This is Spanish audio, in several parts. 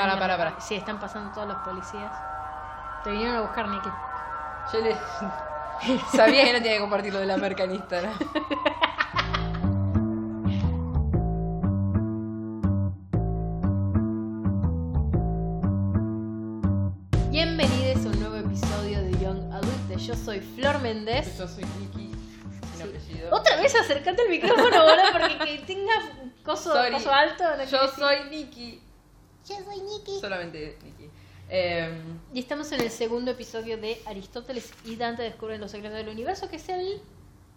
Pará, pará, pará. Sí, están pasando todos los policías. Te vinieron a buscar, Nicky. Yo le... Sabía que no tenía que compartir lo de la merca en Instagram. Bienvenidos a un nuevo episodio de Young Adult. Yo soy Flor Méndez. Yo soy Nicky, sin apellido. Otra vez acercate al micrófono ahora porque que tenga coso, Sorry. coso alto. no Yo quiere decir- soy Nicky. Yo soy Nicky. Solamente Nicky. Eh, Y estamos en el segundo episodio de Aristóteles y Dante descubren los secretos del universo, que es el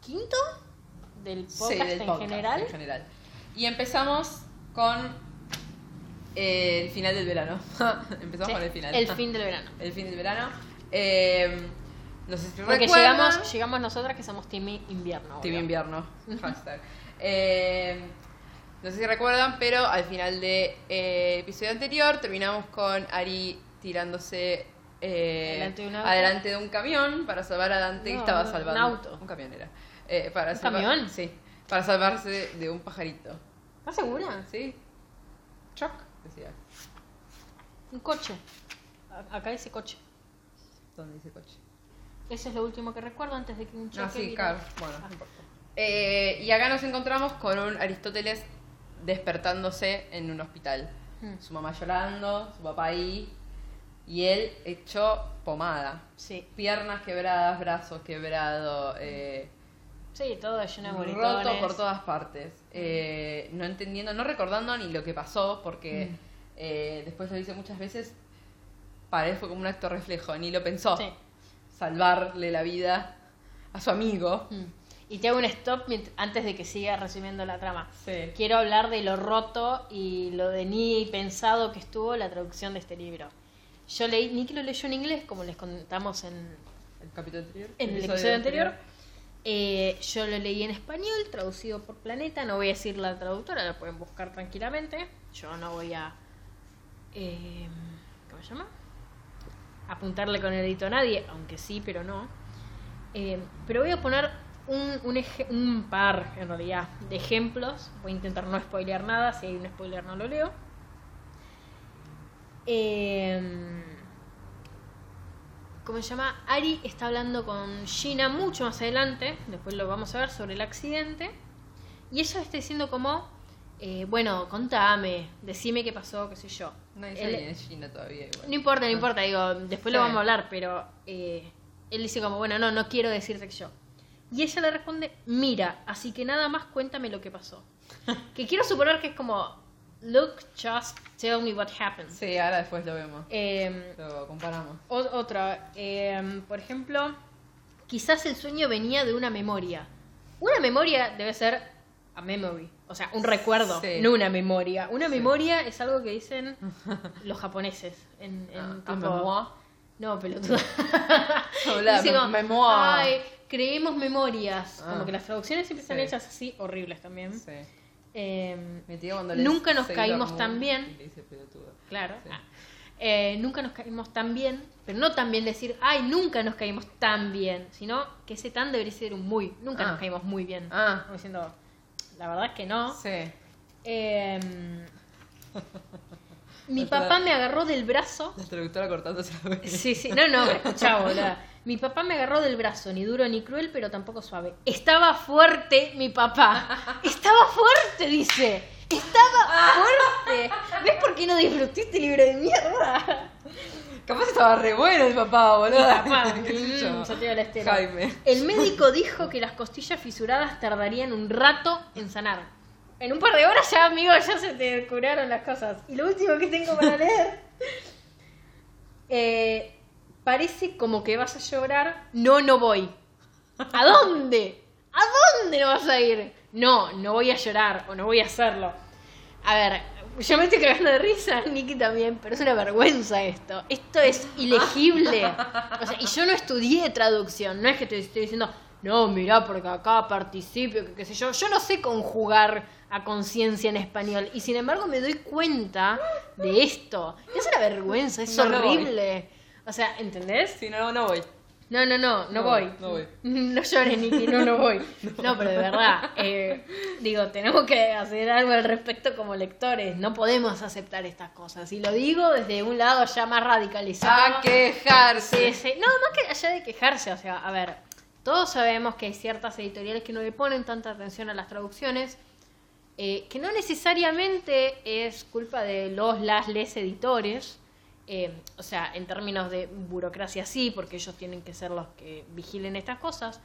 quinto del podcast sí, del en podcast, general. en general. Y empezamos con eh, el final del verano. empezamos Sí, con el final. El fin del verano. El fin del verano. Eh, no sé si Porque recuerdan. llegamos, llegamos nosotras que somos Team Invierno. Team obvio. invierno. Hashtag. Eh, no sé si recuerdan, pero al final del episodio anterior terminamos con Ari tirándose eh, Adelante de un adelante de un camión para salvar a Dante que estaba un salvando. auto. Un camión era. Eh, para ¿Un salvar- camión? Sí. Para salvarse de un pajarito. ¿Estás segura? ¿Sí? Choc, decía. Un coche. A- Acá dice coche. ¿Dónde dice coche? Eso es lo último que recuerdo antes de que un choque. Ah, sí, car. Bueno, Ah. no importa. Eh, y acá nos encontramos con un Aristóteles despertándose en un hospital. Hmm. Su mamá llorando, su papá ahí, y él hecho pomada. Sí, Piernas quebradas, brazos quebrados, eh, sí, todo lleno de roto por todas partes. Eh, no entendiendo, no recordando ni lo que pasó, porque Mm. eh, después lo dice muchas veces, para él fue como un acto reflejo, ni lo pensó. Sí. Salvarle la vida a su amigo. Mm. Y te hago un stop antes de que siga resumiendo la trama. Sí. Quiero hablar de lo roto y lo de ni pensado que estuvo la traducción de este libro. Yo leí, Nicky lo leyó en inglés, como les contamos en, El capítulo anterior. en el episodio anterior. Eh, yo lo leí en español, traducido por Planeta. No voy a decir la traductora, la pueden buscar tranquilamente. Yo no voy a. eh, ¿Cómo se llama? Apuntarle con el dedito a nadie, aunque sí, pero no. Eh, pero voy a poner un, un, par, en realidad, de ejemplos. Voy a intentar no spoilear nada. Si hay un spoiler, no lo leo. Eh, ¿Cómo se llama? Ari está hablando con Gina mucho más adelante, después lo vamos a ver, sobre el accidente. Y ella está diciendo como, eh, bueno, contame, decime qué pasó, qué sé yo. Nadie Él- sabe quién es Gina todavía. Igual. no importa, no importa, digo, después lo vamos a hablar, pero eh, él dice como, bueno, no, no quiero decirte que yo. Y ella le responde, mira, así que nada más cuéntame lo que pasó. que quiero suponer que es como, look, just tell me what happened. Sí, ahora después lo vemos. Eh, Lo comparamos. otra, eh, por ejemplo, quizás el sueño venía de una memoria. Una memoria debe ser a memory, o sea, un recuerdo, Sí. no una memoria. Una Sí. memoria es algo que dicen los japoneses en, en Ah, tipo- memoir. No, pelotudo. Hola, Dice me- como, memoir. Ay, creemos memorias. Ah. Como que las traducciones siempre están Sí. hechas así, horribles también. Sí. Eh, Mi tío cuando lees Nunca nos caímos Moon tan bien. dice. Claro. Sí. Ah. Eh, nunca nos caímos tan bien, pero no tan bien decir, ay, nunca nos caímos tan bien, sino que ese tan debería ser un muy. Nunca Ah. nos caímos muy bien. Ah. Como diciendo, la verdad es que no. Sí. Eh, mi papá me agarró del brazo. La traductora cortándose la. Sí, sí, no, no, escuchá, boluda. Mi papá me agarró del brazo, ni duro ni cruel, pero tampoco suave. Estaba fuerte mi papá. Estaba fuerte, dice. Estaba fuerte. ¿Ves por qué no disfruté este libro de mierda? Capaz estaba re bueno el papá, boludo. Papá, ¿Qué sé yo? mm, yo la. Jaime. El médico dijo que las costillas fisuradas tardarían un rato en sanar. En un par de horas ya, amigo, ya se te curaron las cosas. Y lo último que tengo para leer. eh, parece como que vas a llorar. No, no voy. ¿A dónde? ¿A dónde no vas a ir? No, no voy a llorar o no voy a hacerlo. A ver, yo me estoy cagando de risa, Nicky también, pero es una vergüenza esto. Esto es ilegible. O sea, y yo no estudié traducción, no es que te estoy diciendo, no, mirá, porque acá participio, que qué sé yo. Yo no sé conjugar a conciencia en español y sin embargo me doy cuenta de esto. Es una vergüenza, es No, horrible. O sea, ¿entendés? Sí, no, no voy. No, no, no, no, No, voy. no voy. No llores, Niki, no, no voy. No, pero de verdad, eh, digo, tenemos que hacer algo al respecto como lectores. No podemos aceptar estas cosas. Y lo digo desde un lado ya más radicalizado. A quejarse. No, más que allá de quejarse, o sea, a ver, todos sabemos que hay ciertas editoriales que no le ponen tanta atención a las traducciones, eh, que no necesariamente es culpa de los, las, les editores, eh, o sea, en términos de burocracia sí, porque ellos tienen que ser los que vigilen estas cosas,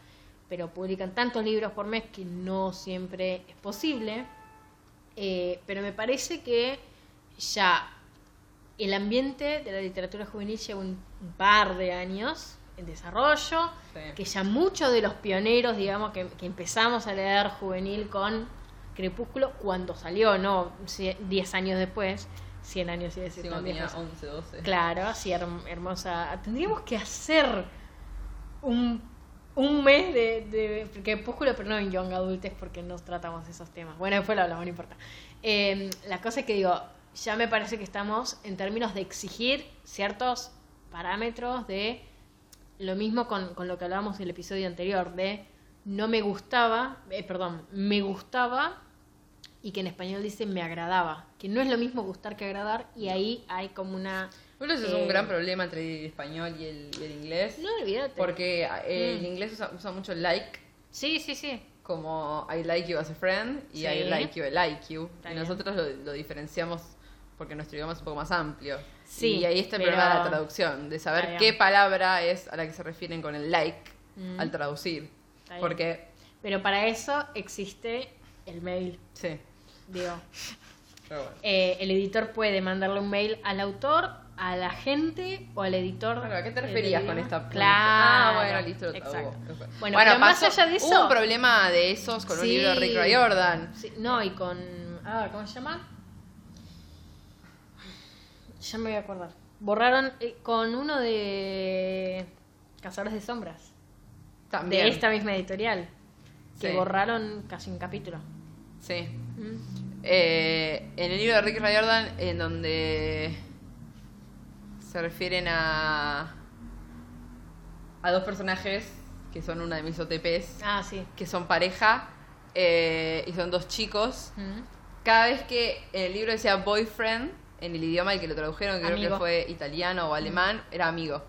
pero publican tantos libros por mes que no siempre es posible. Eh, pero me parece que ya el ambiente de la literatura juvenil lleva un par de años en desarrollo, Sí. que ya muchos de los pioneros, digamos, que, que empezamos a leer juvenil con Crepúsculo cuando salió, no Sie- 10 años después, 100 años y decir Sí, cuando tenía 11, 12. Claro, sí, herm- hermosa. Tendríamos que hacer un, un mes de, de Crepúsculo, pero no en Young Adultes porque no tratamos esos temas. Bueno, después lo hablamos, no importa. Eh, la cosa es que digo, ya me parece que estamos en términos de exigir ciertos parámetros de lo mismo con, con lo que hablábamos en el episodio anterior, de no me gustaba, eh, perdón, me gustaba y que en español dice me agradaba, que no es lo mismo gustar que agradar y ahí hay como una... Bueno, ese es Eh, un gran problema entre el español y el, y el inglés. No, olvídate. Porque eh, el Mm. inglés usa, usa mucho like, Sí, sí, sí. como I like you as a friend y Sí. I like you, I like you. Está y bien. nosotros lo, lo diferenciamos porque nuestro idioma es un poco más amplio. Sí, y ahí está el pero- problema de la traducción, de saber qué palabra es a la que se refieren con el like Mm. al traducir. Porque, Pero para eso existe el mail. sí, Digo, pero bueno. eh, el editor puede mandarle un mail al autor, a la gente o al editor. ¿A qué te referías con esta? Claro. Ah, bueno, listo, lo Exacto. tradujo. Bueno, pero más allá de Hubo eso- un problema de esos con un Sí. libro de Rick Riordan. Sí, no, y con. Ah, ¿cómo se llama? Ya me voy a acordar. Borraron eh, con uno de. Cazadores de Sombras. También. De esta misma editorial. Que Sí. borraron casi un capítulo. Sí. Mm. Eh, en el libro de Rick Riordan, en donde se refieren a a dos personajes que son una de mis OTPs, Ah, sí. que son pareja eh, y son dos chicos. Mm. Cada vez que en el libro decía boyfriend, en el idioma al que lo tradujeron, que creo que fue italiano o alemán, era amigo.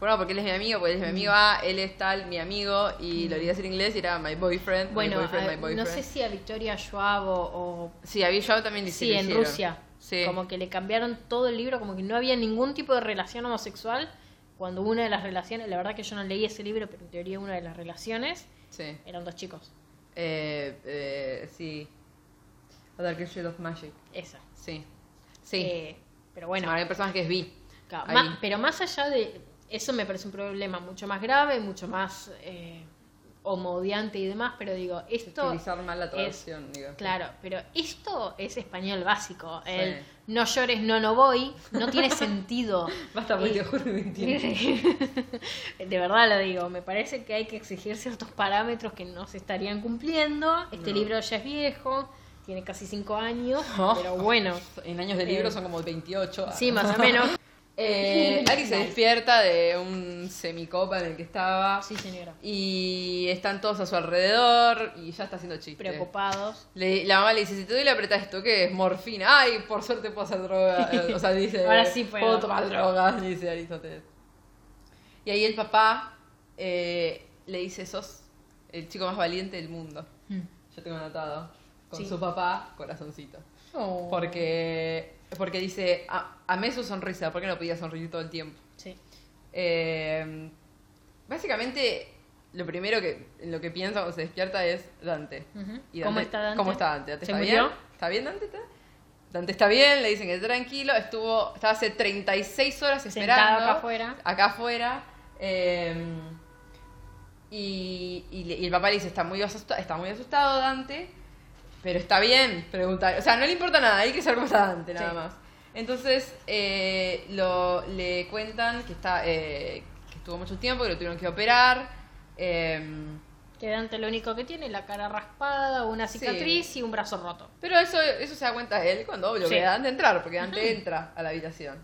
Bueno, porque él es mi amigo, porque él es mi amigo, ah, él es tal, mi amigo, y lo quería decir en inglés y era my boyfriend, Bueno, my boyfriend, a- my boyfriend. no sé si a Victoria Schwab o, o- Sí, a Bishop también le sí, en hicieron. Rusia. Sí. Como que le cambiaron todo el libro, como que no había ningún tipo de relación homosexual. Cuando una de las relaciones, la verdad que yo no leí ese libro, pero en teoría una de las relaciones Sí. eran dos chicos. Eh, eh, sí. A Dark Shade of Magic. Esa. Sí. Sí. Eh, pero bueno, hay personas que es bi. claro, pero más allá de eso me parece un problema mucho más grave, mucho más eh, homodiante y demás, pero digo, esto Utilizar mal la es- traducción, digo. Claro, pero esto es español básico. Sí. El no llores, no, no voy, no tiene sentido. Basta, Y- te juro que de verdad lo digo, me parece que hay que exigir ciertos parámetros que no se estarían cumpliendo. Este No. libro ya es viejo, tiene casi cinco años, Oh. pero bueno, En años de Eh, libro son como 28. sí, más o menos. Eh, Ari se despierta de un semicopa en el que estaba. Sí, señora. Y están todos a su alrededor y ya está haciendo chiste. Preocupados. Le- la mamá le dice, si te doy la apretas esto, ¿qué es? Morfina. Ay, por suerte puedo hacer droga. O sea, dice, Ahora sí puedo. puedo tomar drogas, dice Aristóteles. Y ahí el papá eh, le dice, sos el chico más valiente del mundo. Mm. Yo tengo anotado. Con Sí. su papá, corazoncito. Oh. Porque, porque dice, "A- amé su sonrisa, ¿por qué no podía sonreír todo el tiempo? Sí. Eh, básicamente, lo primero que en lo que piensa cuando se despierta es Dante. Y ¿Cómo está Dante? ¿Cómo está Dante? ¿Dante ¿Se está murió? bien? ¿Está bien Dante? ¿Está? Dante está bien, le dicen que tranquilo. Estuvo, estaba hace 36 horas Sentado esperando. acá afuera. Acá afuera. eh, y, y y el papá le dice, está muy, asustado, está muy asustado Dante, pero está bien, pregunta. O sea, no le importa nada, hay que saber cómo está Dante, nada Sí. más. Entonces, eh, lo, le cuentan que, está, eh, que estuvo mucho tiempo, que lo tuvieron que operar. em, Que Dante lo único que tiene es la cara raspada, una Sí. cicatriz y un brazo roto. Pero eso, eso se da cuenta él cuando lo Sí. ve a Dante entrar, porque Dante entra a la habitación.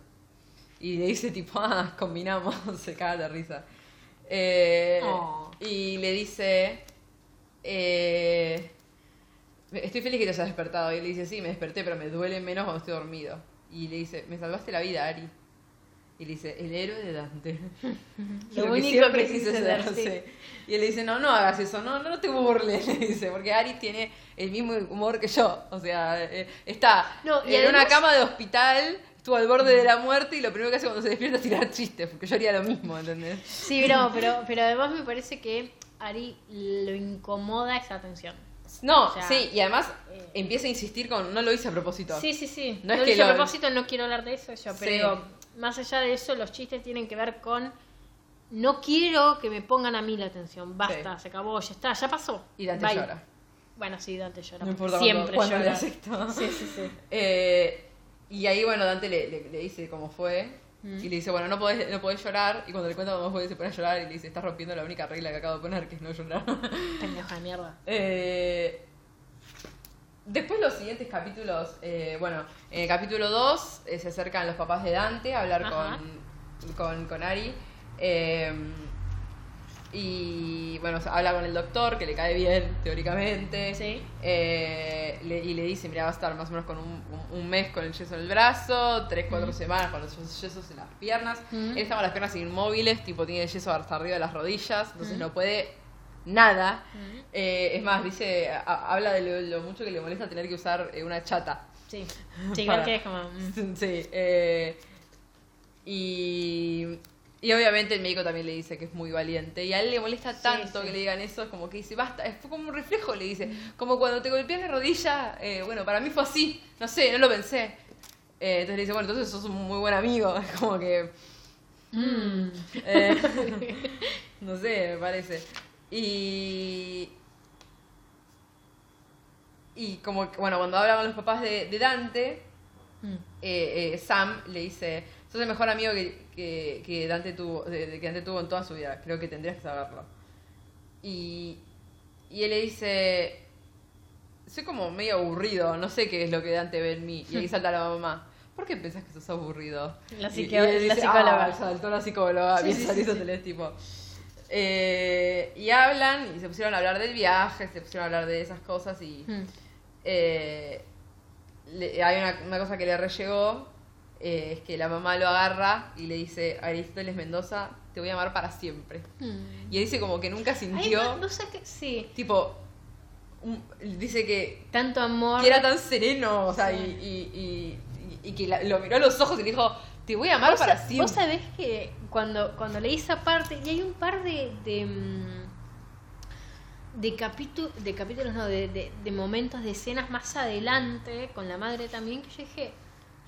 Y le dice tipo, ah, combinamos, se caga de risa. Eh, Oh. Y le dice, eh, estoy feliz que te hayas despertado. Y él le dice, sí, me desperté, pero me duele menos cuando estoy dormido. Y le dice, me salvaste la vida, Ari. Y le dice, el héroe de Dante. Lo que único siempre que quise ser, sí. Y él le dice, no, no hagas eso, no, no te burles, le dice, porque Ari tiene el mismo humor que yo. O sea, eh, está No, y en una cama de hospital, estuvo al borde de la muerte y lo primero que hace cuando se despierta es tirar chistes, porque yo haría lo mismo, ¿entendés? Sí, pero, pero, pero además me parece que Ari lo incomoda esa tensión. No, O sea, sí, y además eh, empieza a insistir con, no lo hice a propósito. Sí, sí, sí. No No, es que dije a lo- propósito, no quiero hablar de eso yo, pero Sí. digo, más allá de eso, los chistes tienen que ver con no quiero que me pongan a mí la atención. Basta, Sí. se acabó, ya está, ya pasó. Y Dante Bye. llora. Bueno, sí, Dante llora. No importa Siempre llora. hace esto. Sí, sí, sí. Eh, y ahí, bueno, Dante le, le- le dice cómo fue. Mm. Y le dice, bueno, no podés, no podés llorar. Y cuando le cuenta cómo fue, se pone a llorar. Y le dice, estás rompiendo la única regla que acabo de poner, que es no llorar. Pendeja de mierda. Eh, después los siguientes capítulos, eh, bueno, en el capítulo 2 eh, se acercan los papás de Dante a hablar con, con, con Ari. Y bueno, habla con el doctor, que le cae bien, teóricamente. Sí. Eh, le- y le dice, mira, va a estar más o menos con un, un- un mes con el yeso en el brazo, tres, cuatro semanas con los yesos en las piernas. Ujú. Él está con las piernas inmóviles, tipo tiene el yeso hasta arriba de las rodillas, entonces no puede nada. Eh, es más, dice, a- habla de lo, lo mucho que le molesta tener que usar eh, una chata. Sí. Sí, Para- igual que es como. mm. Sí. y, y obviamente el médico también le dice que es muy valiente. Y a él le molesta tanto sí. que le digan eso, es como que dice, basta, es fue como un reflejo, le dice. Como cuando te golpeas la rodilla, eh, bueno, para mí fue así, no sé, no lo pensé. Eh, entonces le dice, bueno, entonces sos un muy buen amigo. Es como que... Mm. eh, no sé, me parece. Y... Y como, que, bueno, cuando habla con los papás de, de Dante, Mm. Sam le dice, sos el mejor amigo que, que, que Dante tuvo, que Dante tuvo en toda su vida, creo que tendrías que saberlo. Y, y él le dice, soy como medio aburrido, no sé qué es lo que Dante ve en mí. Y ahí salta la mamá, ¿por qué pensás que sos aburrido? La Y- y él la dice, psicóloga. "Ah, saltó la psicóloga, Sí, bien sí, sí, tipo. Eh, y hablan y se pusieron a hablar del viaje, se pusieron a hablar de esas cosas y Mm. eh, le- hay una, una cosa que le rellegó, eh, es que la mamá lo agarra y le dice, Aristóteles Mendoza, te voy a amar para siempre. Mm. Y él dice como que nunca Ay, sintió, no, no sé qué. Sí. tipo, un- dice que, Tanto amor. que era tan sereno, o sea, Sí. y, y, y- y que la- lo miró a los ojos y le dijo, te voy a amar ¿Vos, para siempre. vos sabés que cuando, cuando leí esa parte, y hay un par de. de, mm, de, capítu- de capítulos, no, de, de, de momentos, de escenas más adelante, con la madre también, que yo dije.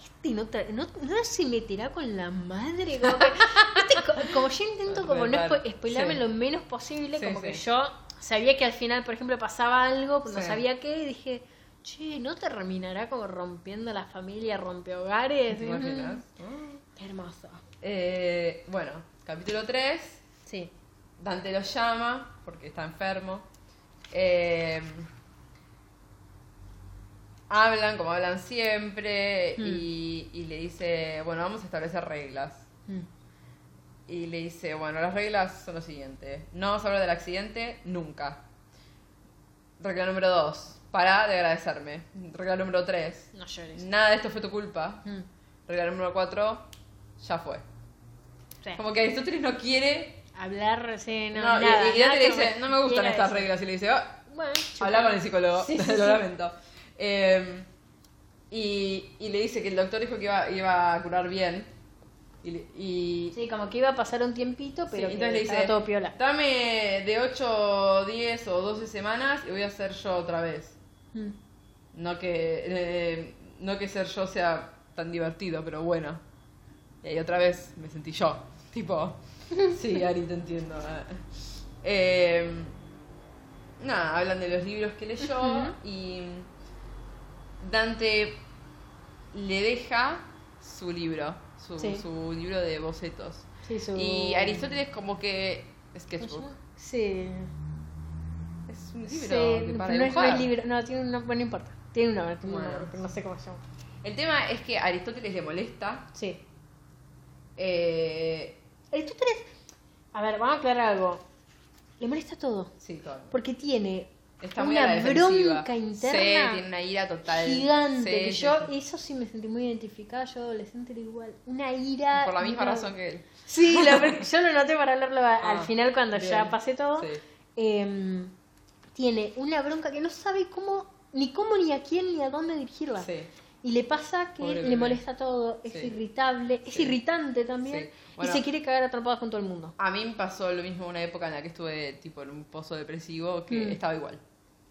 Este no, no, no se meterá con la madre. Como, que- como yo intento como no Verdad, spo- spoilearme sí. lo menos posible, Sí, como que yo sabía que al final, por ejemplo, pasaba algo, no sabía qué, y dije, che, ¿no terminará como rompiendo la familia, rompehogares? ¿Te imaginas? Qué hermoso. Eh, bueno, capítulo 3. Sí. Dante lo llama porque está enfermo. Eh, hablan como hablan siempre Mm. y, y le dice, bueno, vamos a establecer reglas. Mm. Y le dice, bueno, las reglas son lo siguiente. No vamos a hablar del accidente nunca. Regla número 2. Para de agradecerme. Regla número 3. No llores. Nada de esto fue tu culpa. Mm. Regla número 4. Ya fue. Sí. Como que Aristóteles no quiere Hablar, sí, no, no, y- nada. y, Dante nada le que dice, me no me gustan estas decir. reglas. Y le dice, "Ah, Bueno, habla con el psicólogo, Sí, lo lamento. Eh, y, y le dice que el doctor dijo que iba, iba a curar bien. Y, y- Sí, como que iba a pasar un tiempito, sí, pero que entonces le dice, todo piola. dame de 8, 10 o 12 semanas y voy a hacer yo otra vez. Mm. No que, eh, no que ser yo sea tan divertido, pero bueno. Y ahí otra vez me sentí yo. Tipo, sí, Ari, te entiendo. Eh, nada, hablan de los libros que leyó Ujú. y Dante le deja su libro, su, Sí. su libro de bocetos. Sí, su... Y Aristóteles como que... ¿Cómo se Sketchbook. Sí. Es un libro Sí, para no dibujar. es libro, no, tiene un nombre, bueno, no importa. Tiene un nombre, tiene un Bueno. nombre, pero no sé cómo se llama. El tema es que a Aristóteles le molesta Sí. eh, Aristóteles, A ver, vamos a aclarar algo. Le molesta todo. Sí, todo. Porque tiene Está muy a una bronca Sí, interna tiene una ira total. gigante. Sí, que sí, yo, eso sí me sentí muy identificada. Yo adolescente era igual. Una ira. Por la misma una- razón que él. Sí, la yo lo noté para hablarlo al Ah, final cuando ya pasé todo. Em, tiene una bronca que no sabe cómo, ni cómo, ni a quién, ni a dónde dirigirla. Sí. Y le pasa que Pobre le bebé. molesta todo, es Sí. irritable, es Sí. irritante también, Sí. Bueno. y se quiere cagar a trompadas con todo el mundo. A mí me pasó lo mismo una época en la que estuve tipo en un pozo depresivo que Mm. estaba igual.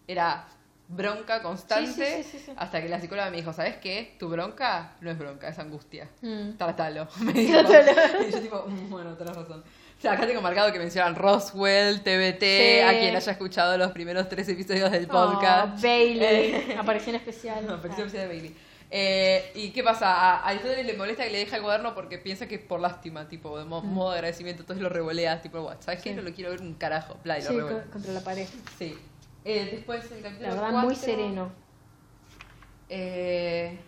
Era bronca constante hasta que la psicóloga me dijo, ¿sabes qué? Tu bronca no es bronca, es angustia. Mm. Trátalo. Me dijo. Y yo tipo, "Mm, bueno, tenés razón. O sea, acá tengo marcado que mencionan Roswell, TBT, Sí. a quien haya escuchado los primeros tres episodios del Oh, podcast. Bailey, Eh, aparición especial. no, sí especial de Bailey. Eh, ¿Y qué pasa? A a Aristóteles le molesta que le deja el cuaderno porque piensa que es por lástima, tipo, de mo- modo de agradecimiento, entonces lo revoleas, tipo, "What, ¿sabes qué? No lo quiero ver un carajo, bla, y lo Sí, revolea. co- contra la pared. Sí. Eh, después el capítulo La verdad, muy sereno. eh,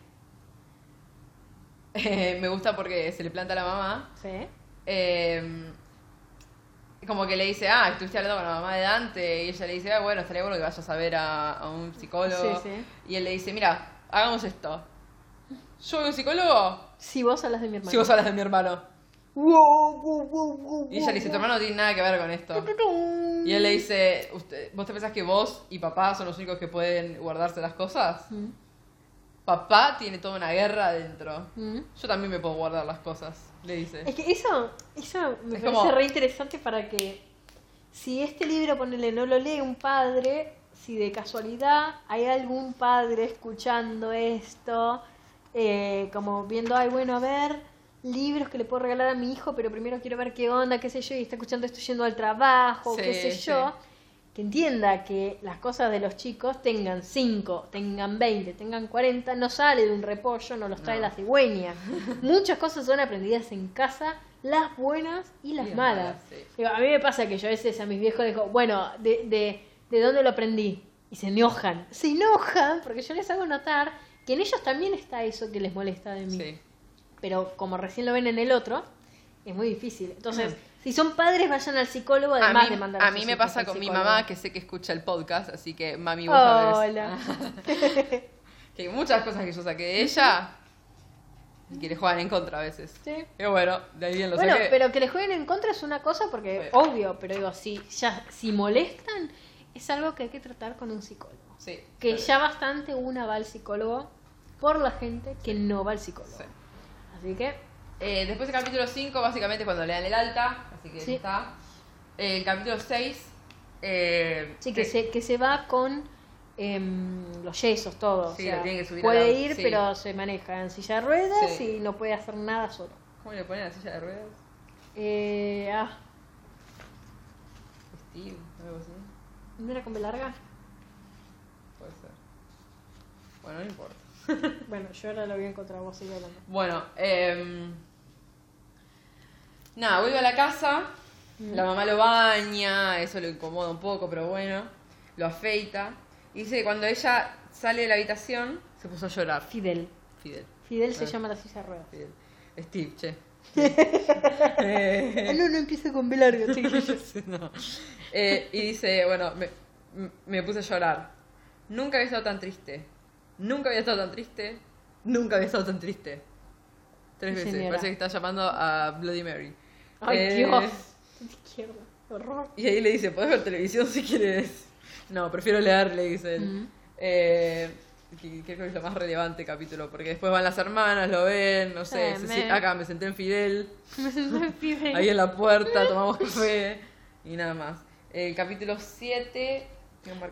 eh, me gusta porque se le planta a la mamá. Sí. eh, como que le dice, ah, estuviste hablando con la mamá de Dante. Y ella le dice, ah, bueno, estaría bueno que vayas a ver a, a un psicólogo. Sí, sí. Y él le dice, mira, hagamos esto. Yo voy a un psicólogo Si vos hablas de mi hermano. si vos hablas de mi hermano. Y ella le dice, tu hermano no tiene nada que ver con esto. Y él le dice, "Usted- ¿vos te pensás que vos y papá son los únicos que pueden guardarse las cosas? Mm, Papá tiene toda una guerra adentro. mm. Yo también me puedo guardar las cosas, le dice. Es que eso, eso me Es parece como- re interesante para que si este libro, ponele, no lo lee un padre, si de casualidad hay algún padre escuchando esto, eh, como viendo, ay, bueno, a ver, libros que le puedo regalar a mi hijo, pero primero quiero ver qué onda, qué sé yo, y está escuchando esto yendo al trabajo, Sí, qué sé sí. yo, que entienda que las cosas de los chicos tengan 5, tengan 20, tengan 40, no sale de un repollo, no los trae No. la cigüeña. Muchas cosas son aprendidas en casa, las buenas y las malas. malas, sí. Digo, a mí me pasa que yo a veces a mis viejos les digo, bueno, ¿de, de, de dónde lo aprendí? Y se enojan. Se enojan porque yo les hago notar que en ellos también está eso que les molesta de mí. Sí. Pero como recién lo ven en el otro, es muy difícil. Entonces, si son padres, vayan al psicólogo, A además mí, de mandar a mí me pasa con mi mamá, que sé que escucha el podcast, así que mami, vos. Hola. que hay muchas cosas que yo saqué de ella y que le juegan en contra a veces. Sí. Pero bueno, de ahí bien lo Bueno, saqué. pero que le jueguen en contra es una cosa porque Sí. obvio, pero digo, si ya si molestan es algo que hay que tratar con un psicólogo. Sí. Que ya bastante una va al psicólogo por la gente que no va al psicólogo. Sí. Así que Eh, después el capítulo 5, básicamente cuando le dan el alta, así que Sí. ya está. Eh, el capítulo 6, eh, sí que se que se va con em, los yesos todo, Sí, o sea, lo tienen que subir puede a la- ir, sí. pero se maneja en silla de ruedas y no puede hacer nada solo. ¿Cómo le ponen la silla de ruedas? Eh, ah, Steve, algo así. ¿no era con B larga? Puede ser. Bueno, no importa. Bueno, yo ahora lo voy a encontrar, vos sigue hablando. Bueno, eh, nada, vuelve a la casa, Mm. la mamá lo baña, eso lo incomoda un poco, pero bueno, lo afeita. Y dice que cuando ella sale de la habitación, se puso a llorar. Fidel. Fidel, Fidel se Ah. llama la silla de ruedas. Fidel. Steve, che. Ah, Eh, no, no empieza con B chiquillos. no. Eh, y dice, bueno, me, me puse a llorar. Nunca había estado tan triste. Nunca había estado tan triste. Nunca había estado tan triste. Tres veces. Señora. Parece que está llamando a Bloody Mary. Ay, Eh, Dios. Izquierda. Horror. Y ahí le dice, podés ver televisión si quieres. No, prefiero leer, le dice él. Mm. Eh, que creo que es lo más relevante capítulo, porque después van las hermanas, lo ven, no sé, Eh, se- me- acá me senté en Fidel, Me siento en Fidel. ahí en la puerta, tomamos café y nada más. El capítulo 7...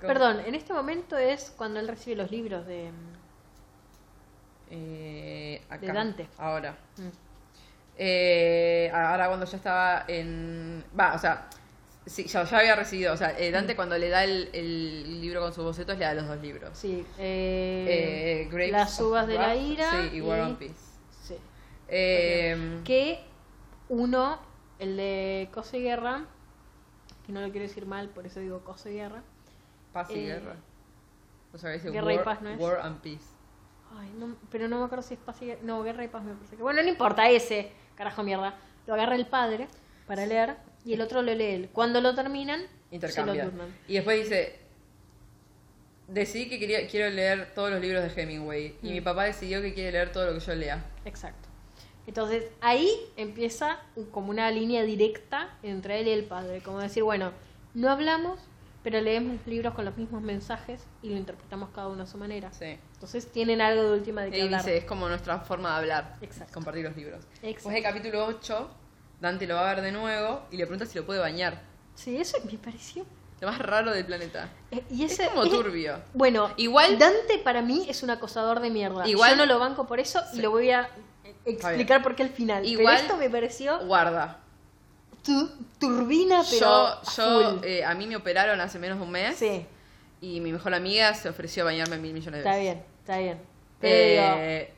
Perdón, en este momento es cuando él recibe los libros de. Eh, acá, De Dante. Ahora. Mm. Eh, ahora cuando ya estaba en... Va, o sea, sí, ya, ya había recibido. O sea, eh, Mm. Dante cuando le da el, el libro con sus bocetos, le da los dos libros. Sí. Eh, las uvas de la ira. Sí, y War and Peace. Sí. Eh, Que uno, el de Cosa y Guerra, que no lo quiero decir mal, por eso digo Cosa y Guerra. Paz y eh, guerra. O sea, dice Guerra y war, Paz, ¿no es? War and Peace. Ay, no, pero no me acuerdo si es paz y guerra. No, Guerra y Paz me parece que. Bueno, no importa ese, carajo mierda. Lo agarra el padre para leer y el otro lo lee él. Cuando lo terminan, se lo turnan. Y después dice, decidí que quería, quiero leer todos los libros de Hemingway. Y Mm. mi papá decidió que quiere leer todo lo que yo lea. Exacto. Entonces ahí empieza como una línea directa entre él y el padre. Como decir, bueno, no hablamos, pero leemos libros con los mismos mensajes y lo interpretamos cada uno a su manera. Sí. Entonces tienen algo de última de que Y hablar. dice, es como nuestra forma de hablar. Exacto. Compartir los libros. Exacto. Después del capítulo 8, Dante lo va a ver de nuevo y le pregunta si lo puede bañar. Sí, eso me pareció. Lo más raro del planeta. Eh, Y Es ese, como es- turbio. Bueno, Igual- Dante para mí es un acosador de mierda. Igual- Yo no lo banco por eso Sí. y lo voy a explicar por qué al final. Igual- pero esto me pareció Guarda. Tu- turbina, pero Yo, a yo eh, a mí me operaron hace menos de un mes. Sí, Y mi mejor amiga se ofreció a bañarme mil millones de está veces. bien, está bien. Pero digo, Eh,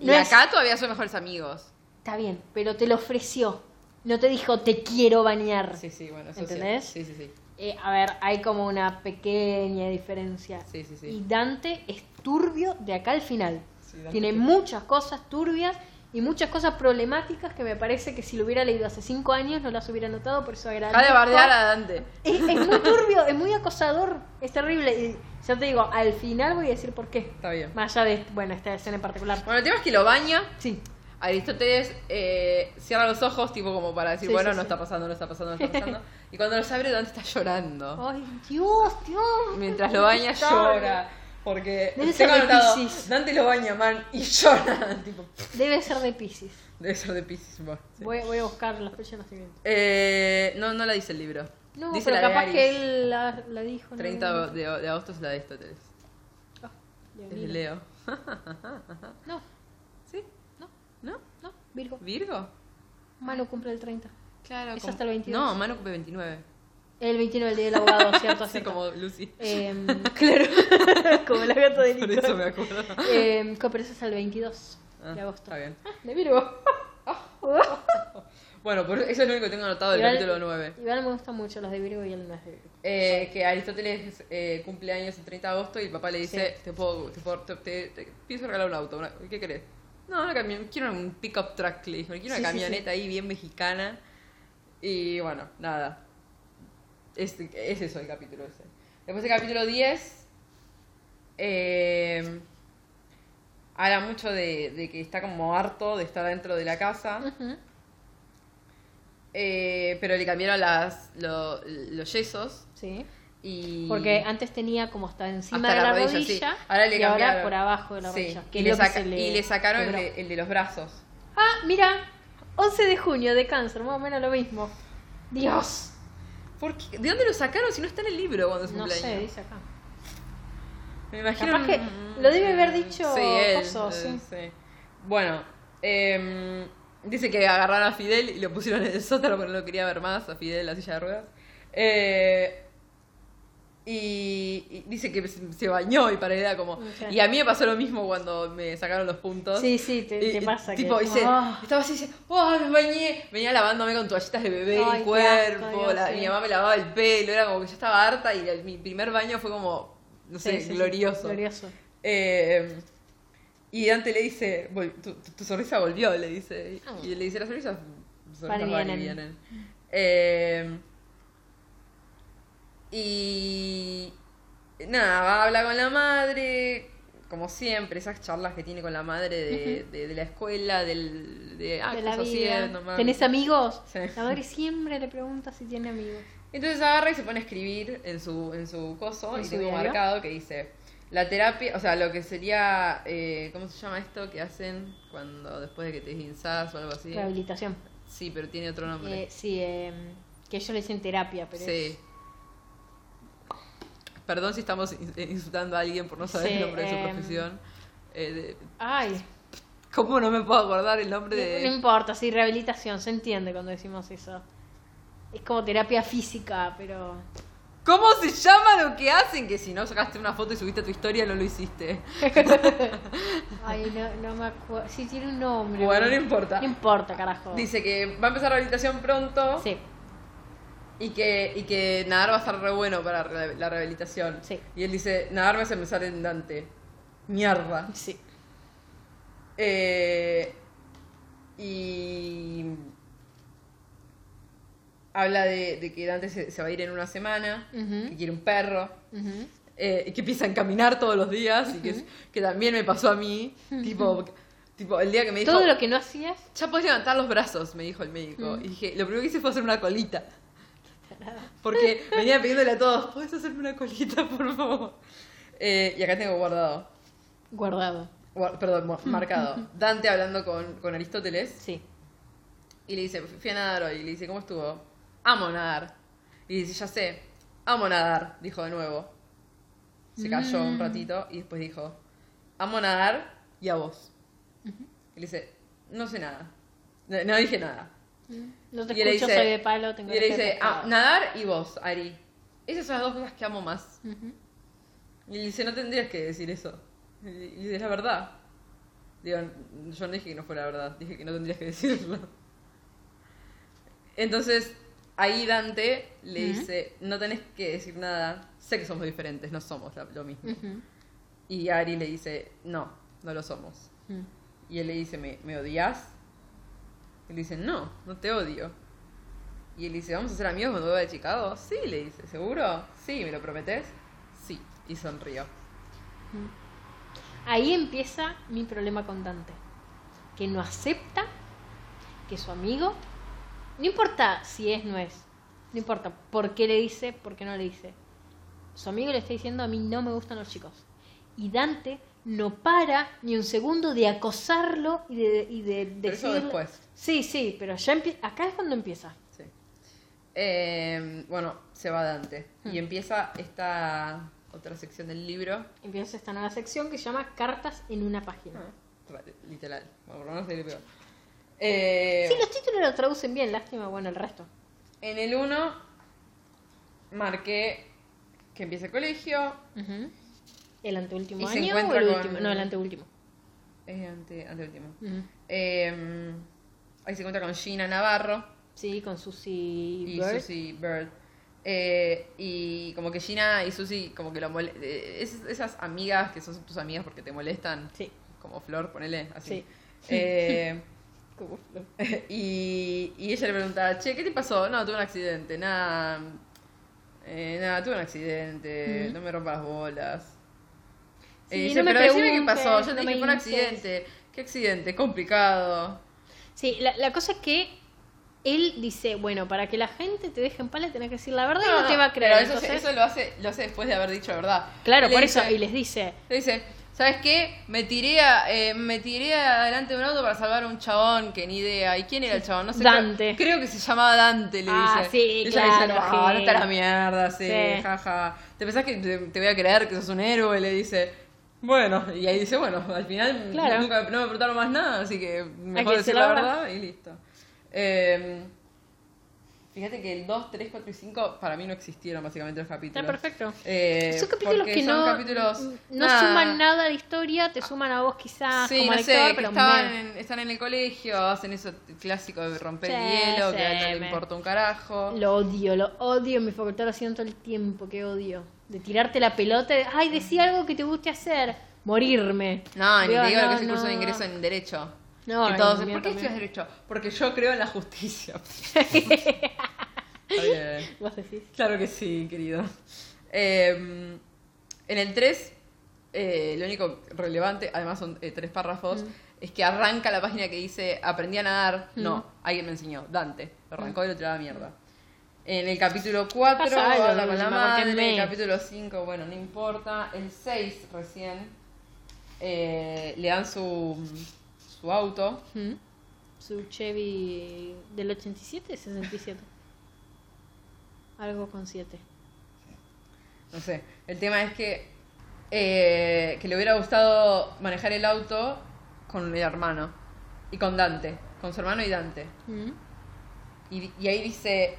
y no es- acá todavía son mejores amigos. está bien, pero te lo ofreció. No te dijo te quiero bañar. Sí, sí, bueno, eso ¿Entendés? Sí, sí, sí. Eh, a ver, hay como una pequeña diferencia. Sí, sí, sí. Y Dante es turbio de acá al final. Sí, Dante Tiene muchas cosas turbias y muchas cosas problemáticas que me parece que si lo hubiera leído hace cinco años no las hubiera notado, por eso agradezco. Deja de bardear a Dante. Es, es muy turbio, es muy acosador, es terrible. Y ya te digo, al final voy a decir por qué. Está bien. Más allá de, bueno, esta escena en particular. Bueno, el tema es que lo baña. Sí, Aristóteles eh, cierra los ojos, tipo como para decir, Sí, bueno, sí, no sí. está pasando, no está pasando, no está pasando. y cuando los abre, Dante está llorando. Ay, Dios, Dios. Mientras lo baña, llora. Porque Debe tengo anotado. Dante lo baña, man, y llora. tipo, Debe ser de Pisces. debe ser de Piscis. bueno, sí. Voy, voy a buscar la fecha de nacimiento. Eh, no, no la dice el libro. No, dice pero la capaz que él la, la dijo. ¿no? 30 de, de agosto es la de Aristóteles. Ah, Es de Leo. No, ¿Sí? no, ¿No? no, Virgo. ¿Virgo? Manu cumple el 30. Claro. Es hasta el 22. No, Manu cumple 29. El 29, el día del abogado, ¿cierto? Así como Lucy. Em, claro, como la gata de Por Nico. eso me acuerdo. Eh, es el 22 Ah, de agosto. Está bien. Ah, de Virgo. Bueno, por eso es lo único que tengo anotado del Igual- capítulo 9. Igual me gustan mucho los de Virgo y él no es de Virgo. Eh, que Aristóteles eh, cumple años el 30 de agosto y el papá le dice, Sí. te puedo, te, puedo- te, te- te- pienso regalar un auto, una- ¿qué querés? No, una camioneta, quiero un pickup truck, le dijo, quiero una Sí, sí, camioneta ahí bien mexicana. Y bueno, nada. Es, es eso el capítulo ese. Después el capítulo 10 eh, habla mucho de, de que está como harto de estar dentro de la casa. Eh, pero le cambiaron las, lo- los yesos Sí. y... Porque antes tenía como hasta encima Hasta de la, la rodilla, rodilla, sí. Ahora le y ahora por abajo de la Sí, rodilla. que y, le lo que saca- se le y le sacaron el de, el de los brazos. Ah, mira, 11 de junio de cáncer, más o menos lo mismo. Dios. ¿Por qué? ¿De dónde lo sacaron si no está en el libro cuando es No cumpleaños? sé, dice acá. Me imagino. Capaz que lo debe haber dicho Sí, él, Coso, eh, sí. Bueno, em, dice que agarraron a Fidel y lo pusieron en el sótano porque no lo quería ver más, a Fidel en la silla de ruedas. Eh, y, y dice que se bañó y para era como. Y a mí me pasó lo mismo cuando me sacaron los puntos. Sí, sí, te, y pasa tipo, que... dice, Ah. estaba así, dice, ¡oh, me bañé! Venía lavándome con toallitas de bebé Ay, cuerpo, asco, Dios, la- sí. mi mamá me lavaba el pelo, era como que yo estaba harta y el- mi primer baño fue como, no sé, Sí, sí, sí, glorioso. glorioso. Eh, y Dante le dice, "Vol- tu, tu- sonrisa volvió, le dice. Ah. Y le dice, las sonrisas, sonrisas Van y van y vienen". vienen. Eh, y nada, va a hablar con la madre, como siempre, esas charlas que tiene con la madre de, de- de la escuela, del, de, ah, de ¿qué la estás vida. haciendo, mami? ¿Tenés amigos? Sí. La madre siempre le pregunta si tiene amigos. Entonces agarra y se pone a escribir en su, en su coso ¿En y su diario? marcado que dice la terapia, o sea, lo que sería, eh, ¿cómo se llama esto que hacen cuando después de que te desguinzás o algo así? Rehabilitación. Sí, pero tiene otro nombre. Eh, sí, eh, que ellos le dicen terapia, pero sí. Perdón si estamos in- insultando a alguien por no saber Sí, el nombre de su em, profesión. Eh, de- Ay, ¿Cómo no me puedo acordar el nombre no, de...? no importa, sí, rehabilitación, se entiende cuando decimos eso. Es como terapia física, pero... ¿Cómo se llama lo que hacen? Que si no sacaste una foto y subiste a tu historia, no lo hiciste. Ay, no, no me acuerdo. Sí, tiene un nombre. Bueno, no importa. No importa, carajo. Dice que va a empezar rehabilitación pronto. Sí, Y que, y que nadar va a estar re bueno para la rehabilitación. Sí. Y él dice, nadar me hace pensar en Dante. Mierda. sí. Eh, y... habla de, de que Dante se, se va a ir en una semana, Ujú. que quiere un perro, Ujú. eh, y que empieza a caminar todos los días, y que, que también me pasó a mí. tipo, tipo, el día que me dijo, Todo lo que no hacías. ya puedes levantar los brazos, me dijo el médico. Y dije, lo primero que hice fue hacer una colita. Porque venía pidiéndole a todos, ¿puedes hacerme una colita, por favor? Eh, y acá tengo guardado, Guardado. gua- perdón, marcado. Dante hablando con, con Aristóteles Sí. y le dice, fui a nadar hoy. Y le dice, ¿cómo estuvo? Amo nadar. Y dice, ya sé, amo nadar, dijo de nuevo. Se cayó un ratito y después dijo, amo nadar y a vos. Y le dice, no sé nada. No, no dije nada. No te Y escucho, dice- soy de palo, tengo Y le dice, ah, nadar y vos, Ari. Esas son las dos cosas que amo más. Ujú. Y le dice, no tendrías que decir eso. Y dice, es la verdad. Digo, yo no dije que no fuera la verdad, dije que no tendrías que decirlo. Entonces, ahí Dante le Ujú. dice, no tenés que decir nada, sé que somos diferentes, no somos lo mismo. Ujú. Y Ari le dice, no, no lo somos. Y él le dice, ¿me, ¿me odias? Y le dice, no, no te odio. Y él dice, ¿vamos a ser amigos cuando vuelva de Chicago? Sí, le dice, ¿seguro? Sí, ¿me lo prometes? Sí. Y sonrió. Ahí empieza mi problema con Dante. Que no acepta que su amigo, no importa si es no es, no importa por qué le dice, por qué no le dice. Su amigo le está diciendo a mí no me gustan los chicos. Y Dante no para ni un segundo de acosarlo y de, y de Pero eso después. Sí, sí, pero ya acá es cuando empieza. Sí. Eh, bueno, se va Dante. Hmm. Y empieza esta otra sección del libro. Empieza esta nueva sección que se llama Cartas en una página. Tra- Literal. Bueno, menos le pego. Eh, Sí, los títulos lo traducen bien, lástima, bueno, el resto. En el 1 marqué que empieza el colegio. Ujú. ¿El anteúltimo Y año o el con- último? No, el anteúltimo. Es ante, anteúltimo. Eh, ahí se encuentra con Gina Navarro Sí, con Susie y Bird. Susie Bird. Eh, y como que Gina y Susie, como que lo mole- eh, es- esas amigas que son tus amigas porque te molestan, Sí. como Flor, ponele así. Sí. Eh, Como Flor. y, y ella le pregunta, che, ¿qué te pasó? No, tuve un accidente, nada. Eh, nada, tuve un accidente, no me rompas las bolas. Sí, dice, no me pero decime qué pasó, yo te no dije me fue un hinches". accidente. ¿Qué accidente? Complicado. Sí, la, la cosa es que él dice, bueno, para que la gente te deje en paz le tenés que decir la verdad y no, te va a creer. Pero eso, Entonces, eso lo, hace, lo hace después de haber dicho la verdad. claro, por dice- eso, y les dice, Le dice, ¿sabes qué? Me tiré, a- eh, me tiré adelante de un auto para salvar a un chabón que ni idea. ¿Y quién era el chabón? No sé. Dante. Creo, creo que se llamaba Dante, le Ah, dice. sí, Y ella claro, dice, no, sí. no está la mierda, sí, Sí. jaja. ¿Te pensás que te, te voy a creer que sos un héroe? Le dice. Bueno, y ahí dice, bueno, al final Claro. nunca, no me preguntaron más nada, así que mejor que decir la verdad y listo. Eh, fíjate que el 2, 3, 4 y 5 para mí no existieron básicamente los capítulos. está perfecto. Eh, son capítulos que son no, capítulos, no nada. suman nada la historia, te suman a vos quizás Sí, como no sé, lector, que pero estaban en- están en el colegio, hacen eso clásico de romper Sí, el hielo, que a él no le importa un carajo. Lo odio, lo odio, en mi facultad lo hacían todo el tiempo, qué odio. De tirarte la pelota, de, ay, decía algo que te guste hacer, morirme. No, ni te digo lo que es el curso de ingreso en Derecho. No, que todos, ¿por qué estudias Derecho? Porque yo creo en la justicia. Está bien. Vos decís. Claro que sí, querido. Eh, en el 3, eh, lo único relevante, además son eh, tres párrafos, es que arranca la página que dice aprendí a nadar. No, alguien me enseñó, Dante. Lo arrancó y lo tiró a la mierda. En el capítulo 4 Pasa algo, habla con la madre. En el capítulo 5, bueno, no importa. El 6 recién eh, le dan su, su auto. ¿Mm? Su Chevy del 87, 67. Algo con 7. No sé. El tema es que, eh, que le hubiera gustado manejar el auto con el hermano. Y con Dante. Con su hermano y Dante. ¿Mm? Y, y ahí dice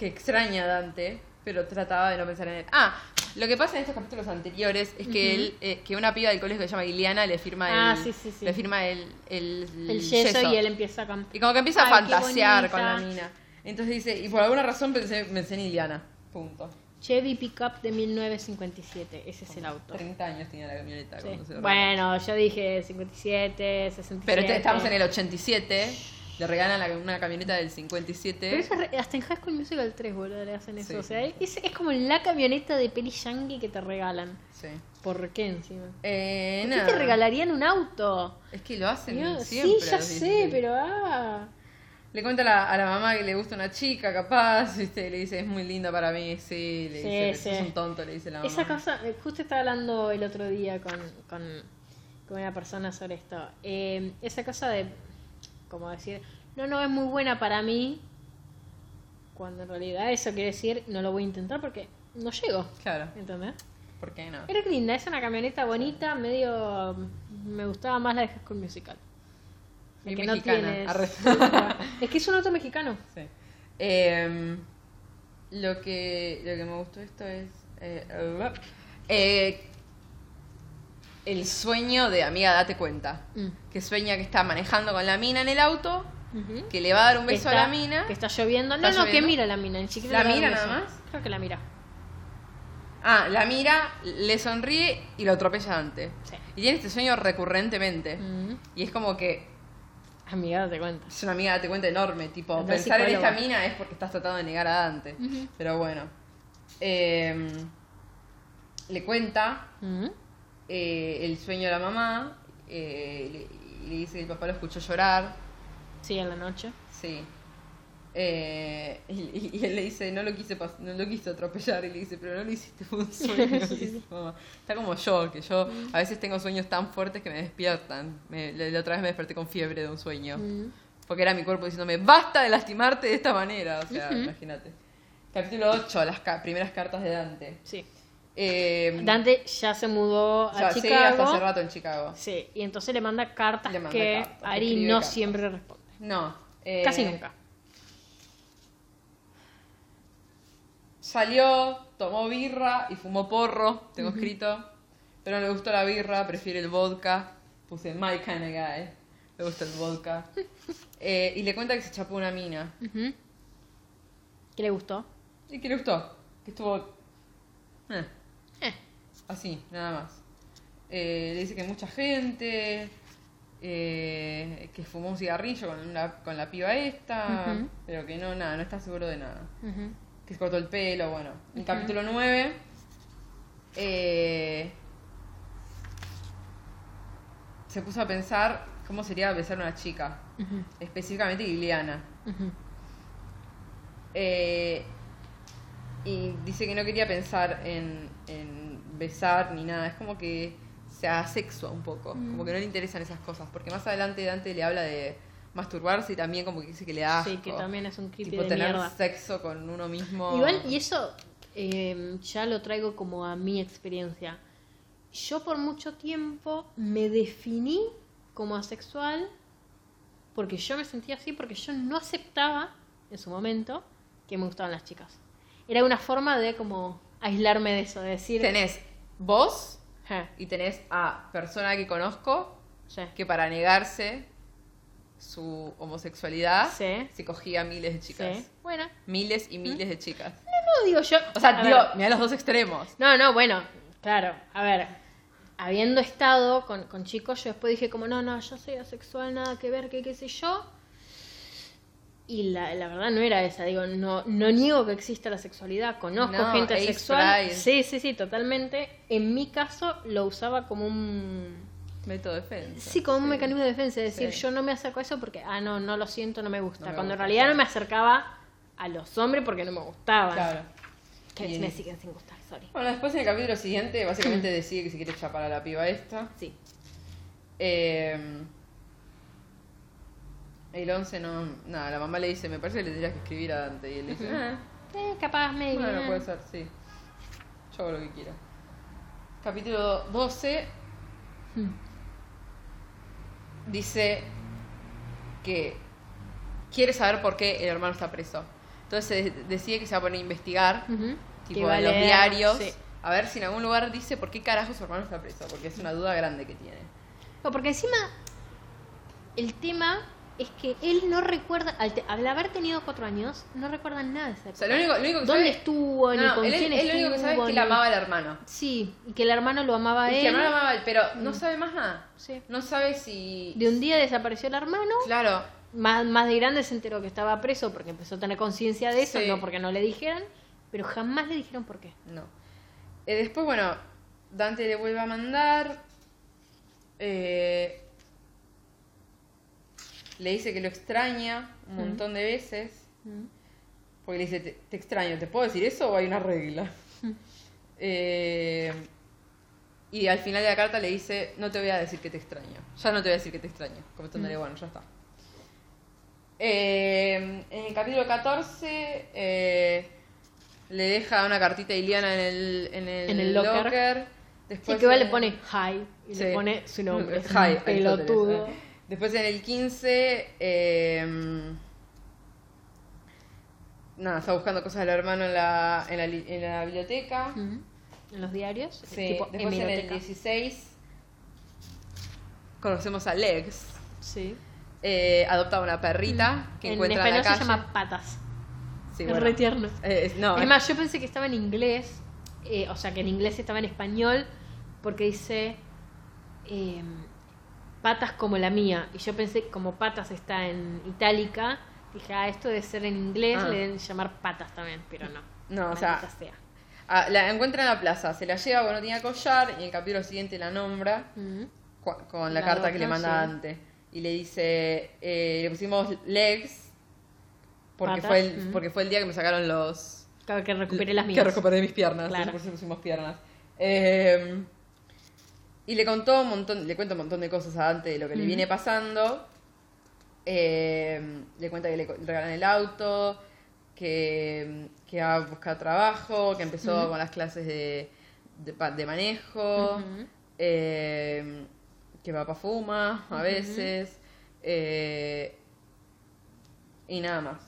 que extraña a Dante, pero trataba de no pensar en él. Ah, lo que pasa en estos capítulos anteriores es que él, eh, que una piba del colegio que se llama Iliana le firma Ah, el, sí, sí, sí. le firma el, el, El yeso, y él empieza a cantar. Y como que empieza a Ay, qué fantasear con la bonita. mina. Entonces dice, y por alguna razón pensé, pensé en Iliana. Punto. Chevy Pickup de 1957, ese es el auto. 30 años tenía la camioneta Sí. cuando se lo Bueno, yo dije 57, 67. Pero este- estamos en el 87. Le regalan la- una camioneta del 57. Pero eso es re- hasta en High School Musical 3, boludo, le hacen eso. Sí. O sea, es, es como la camioneta de peli yankee que te regalan. Sí. ¿Por qué encima? Eh, ¿Por qué te regalarían un auto? Es que lo hacen Dios, siempre. sí, ya sé, 16. pero ah. Le cuenta a la, a la mamá que le gusta una chica, capaz, ¿viste? Le dice, es muy linda para mí, sí. Le Sí, dice, sí. es un tonto, le dice la mamá. Esa cosa, justo estaba hablando el otro día con, con, con una persona sobre esto. Eh, esa cosa de, como decir, no, no es muy buena para mí, cuando en realidad eso quiere decir, no lo voy a intentar porque no llego. Claro, ¿Entendés? ¿por qué no? Era linda, es una camioneta bonita, medio. Me gustaba más la de High School Musical. Bien que mexicana. Es que es un auto mexicano. Sí. Eh, lo, que, lo que me gustó esto es... eh, eh, el sueño de amiga, date cuenta. Mm. Que sueña que está manejando con la mina en el auto, que le va a dar un beso está- a la mina. Que está lloviendo. No, ¿Está no, que mira la mina. Ni siquiera ¿La mira nada más? Creo que la mira. Ah, la mira, le sonríe y lo atropella antes. Sí. Y tiene este sueño recurrentemente. Mm. Y es como que Amiga, date cuenta. es una amiga, date cuenta, enorme. Tipo, pensar en esta mina es porque estás tratando de negar a Dante. Pero bueno. Eh, le cuenta Mm. Eh, el sueño de la mamá. eh, le, le dice que el papá lo escuchó llorar. Sí, en la noche. Sí. Eh, y, y él le dice, no lo quise no lo quise atropellar. Y le dice, pero no lo hiciste, fue un sueño. dice mamá. Está como yo, que yo a veces tengo sueños tan fuertes que me despiertan. Me- la, la otra vez me desperté con fiebre de un sueño. Mm. Porque era mi cuerpo diciéndome, basta de lastimarte de esta manera. O sea, imagínate. Capítulo 8, las ca- primeras cartas de Dante. Sí. Eh, Dante ya se mudó o sea, a sí, Chicago. hasta hace rato en Chicago. Sí, y entonces le manda cartas Le manda que cartas, Ari no cartas. siempre responde. No. eh, Casi nunca. Salió, tomó birra y fumó porro, tengo escrito. Pero no le gustó la birra, prefiere el vodka. Puse my kind of guy. Le gusta el vodka. Eh, y le cuenta que se chapó una mina. Ujú. ¿Qué le gustó? ¿Y qué le gustó? Que estuvo... Eh. Así, nada más. Eh, le dice que mucha gente... eh, que fumó un cigarrillo con la, con la piba esta. Pero que no, nada, no está seguro de nada. Que se cortó el pelo, bueno. En capítulo 9, eh, se puso a pensar cómo sería besar a una chica, específicamente Liliana. Eh, y dice que no quería pensar en, en besar ni nada, es como que se asexua un poco, Mm. como que no le interesan esas cosas, porque más adelante Dante le habla de masturbarse y también como que dice que le da Sí, que también es un tipo de tener mierda. sexo con uno mismo. Igual, y eso eh, ya lo traigo como a mi experiencia. Yo por mucho tiempo me definí como asexual porque yo me sentía así, porque yo no aceptaba en su momento que me gustaban las chicas. Era una forma de como aislarme de eso, de decir... Tenés vos "Je, y tenés a persona que conozco sí, que para negarse su homosexualidad Sí. se cogía miles de chicas. sí. Bueno, Miles y miles de chicas. no digo yo... O sea, digo, mira los dos extremos. No, no, bueno, claro, a ver, habiendo estado con, con chicos, yo después dije como, no, no, yo soy asexual, nada que ver, que qué sé yo. Y la, la verdad no era esa, digo, no, no niego que exista la sexualidad, conozco No, gente asexual. Pride. Sí, sí, sí, totalmente. En mi caso lo usaba como un... Método de defensa. Sí, como un mecanismo de defensa, es decir, Sí. yo no me acerco a eso porque, ah, no, no lo siento, no me gusta. No me Cuando gusta, en realidad no me acercaba a los hombres porque no me gustaban. Claro. Que Y- me siguen sin gustar, sorry. Bueno, después en el capítulo siguiente, básicamente decide que se quiere chapar a la piba esta. Sí. Eh, el 11 no. Nada, la mamá le dice, me parece que le tendrías que escribir a Dante. Y él dice, ah, Eh, capaz, maybe. Bueno, eh. puede ser, sí. Yo hago lo que quiera. Capítulo 12 Hmm. dice que quiere saber por qué el hermano está preso. Entonces de- decide que se va a poner a investigar, tipo a en los leer, diarios, sí. a ver si en algún lugar dice por qué carajo su hermano está preso, porque es una duda grande que tiene. No, porque encima el tema es que él no recuerda, al, te- al haber tenido cuatro años, no recuerda nada de esa O sea, lo único, lo único que ¿Dónde sabe- estuvo? No, ni con él, quién él lo único que sabe es estuvo, que la amaba al hermano. Sí, y que el hermano lo amaba a él. que el hermano la amaba a él, pero no sabe más nada. Sí. No sabe si... De un día desapareció el hermano Claro, más, más de grande se enteró que estaba preso porque empezó a tener conciencia de eso, Sí. no porque no le dijeran, pero jamás le dijeron por qué. No. Eh, después, bueno, Dante le vuelve a mandar. eh, le dice que lo extraña un montón de veces. Porque le dice, te, te extraño, ¿te puedo decir eso o hay una regla? Eh, y al final de la carta le dice, no te voy a decir que te extraño. Ya no te voy a decir que te extraño. Comentándole, bueno, ya está. Eh, en el capítulo 14 eh, le deja una cartita a Iliana en el, en el, En el locker. Sí, Después que igual le pone hi y Sí. le pone su nombre. Hi, pelotudo. Después en el 15, eh, nada, está buscando cosas del hermano en la, en la, en la biblioteca. En los diarios. Sí, tipo después en el hemeroteca. 16 conocemos a Lex. Sí. Eh, adopta una perrita que en encuentra en la español calle. se llama patas. Sí, es bueno. re tierno. Eh, no, es más, yo pensé que estaba en inglés, eh, o sea, que en inglés estaba en español, porque dice eh, patas como la mía. Y yo pensé, como patas está en itálica, dije, ah, esto debe ser en inglés, Ah. le deben llamar patas también, pero no. No, o sea, sea. ah, la encuentra en la plaza, se la lleva porque no tenía collar y en el capítulo siguiente la nombra. Con la, La carta que le manda sí. Dante. Y le dice, eh, le pusimos legs porque Patas, fue, el, porque fue el día que me sacaron los... Claro, que recuperé las Que mías. recuperé mis piernas, Claro. por eso pusimos piernas. Eh, y le contó un montón, le cuenta un montón de cosas a Dante de lo que le viene pasando. Eh, le cuenta que le regalan el auto, que, que va a buscar trabajo, que empezó con las clases de, de, de manejo. Ujú. Eh, que papá fuma a veces. eh, y nada más.